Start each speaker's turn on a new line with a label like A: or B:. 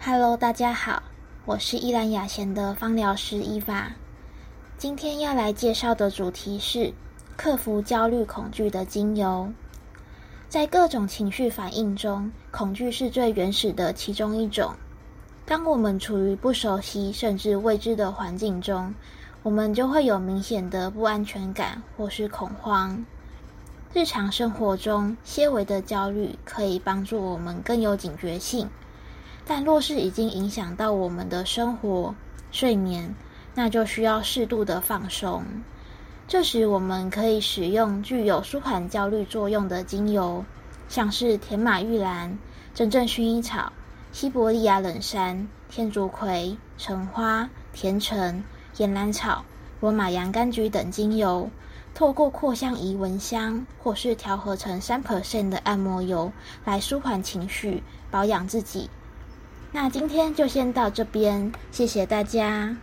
A: Hello，大家好，我是依兰雅贤的芳疗师伊娃。今天要来介绍的主题是克服焦虑恐惧的精油。在各种情绪反应中，恐惧是最原始的其中一种。当我们处于不熟悉甚至未知的环境中，我们就会有明显的不安全感或是恐慌。日常生活中，些微的焦虑可以帮助我们更有警觉性。但若是已经影响到我们的生活、睡眠，那就需要适度的放松。这时，我们可以使用具有舒缓焦虑作用的精油，像是甜马玉兰、真正薰衣草、西伯利亚冷杉、天竺葵、橙花、甜橙、岩兰草、罗马洋甘菊等精油。透过扩香仪闻香，或是调和成三 percent 的按摩油，来舒缓情绪、保养自己。那今天就先到这边，谢谢大家。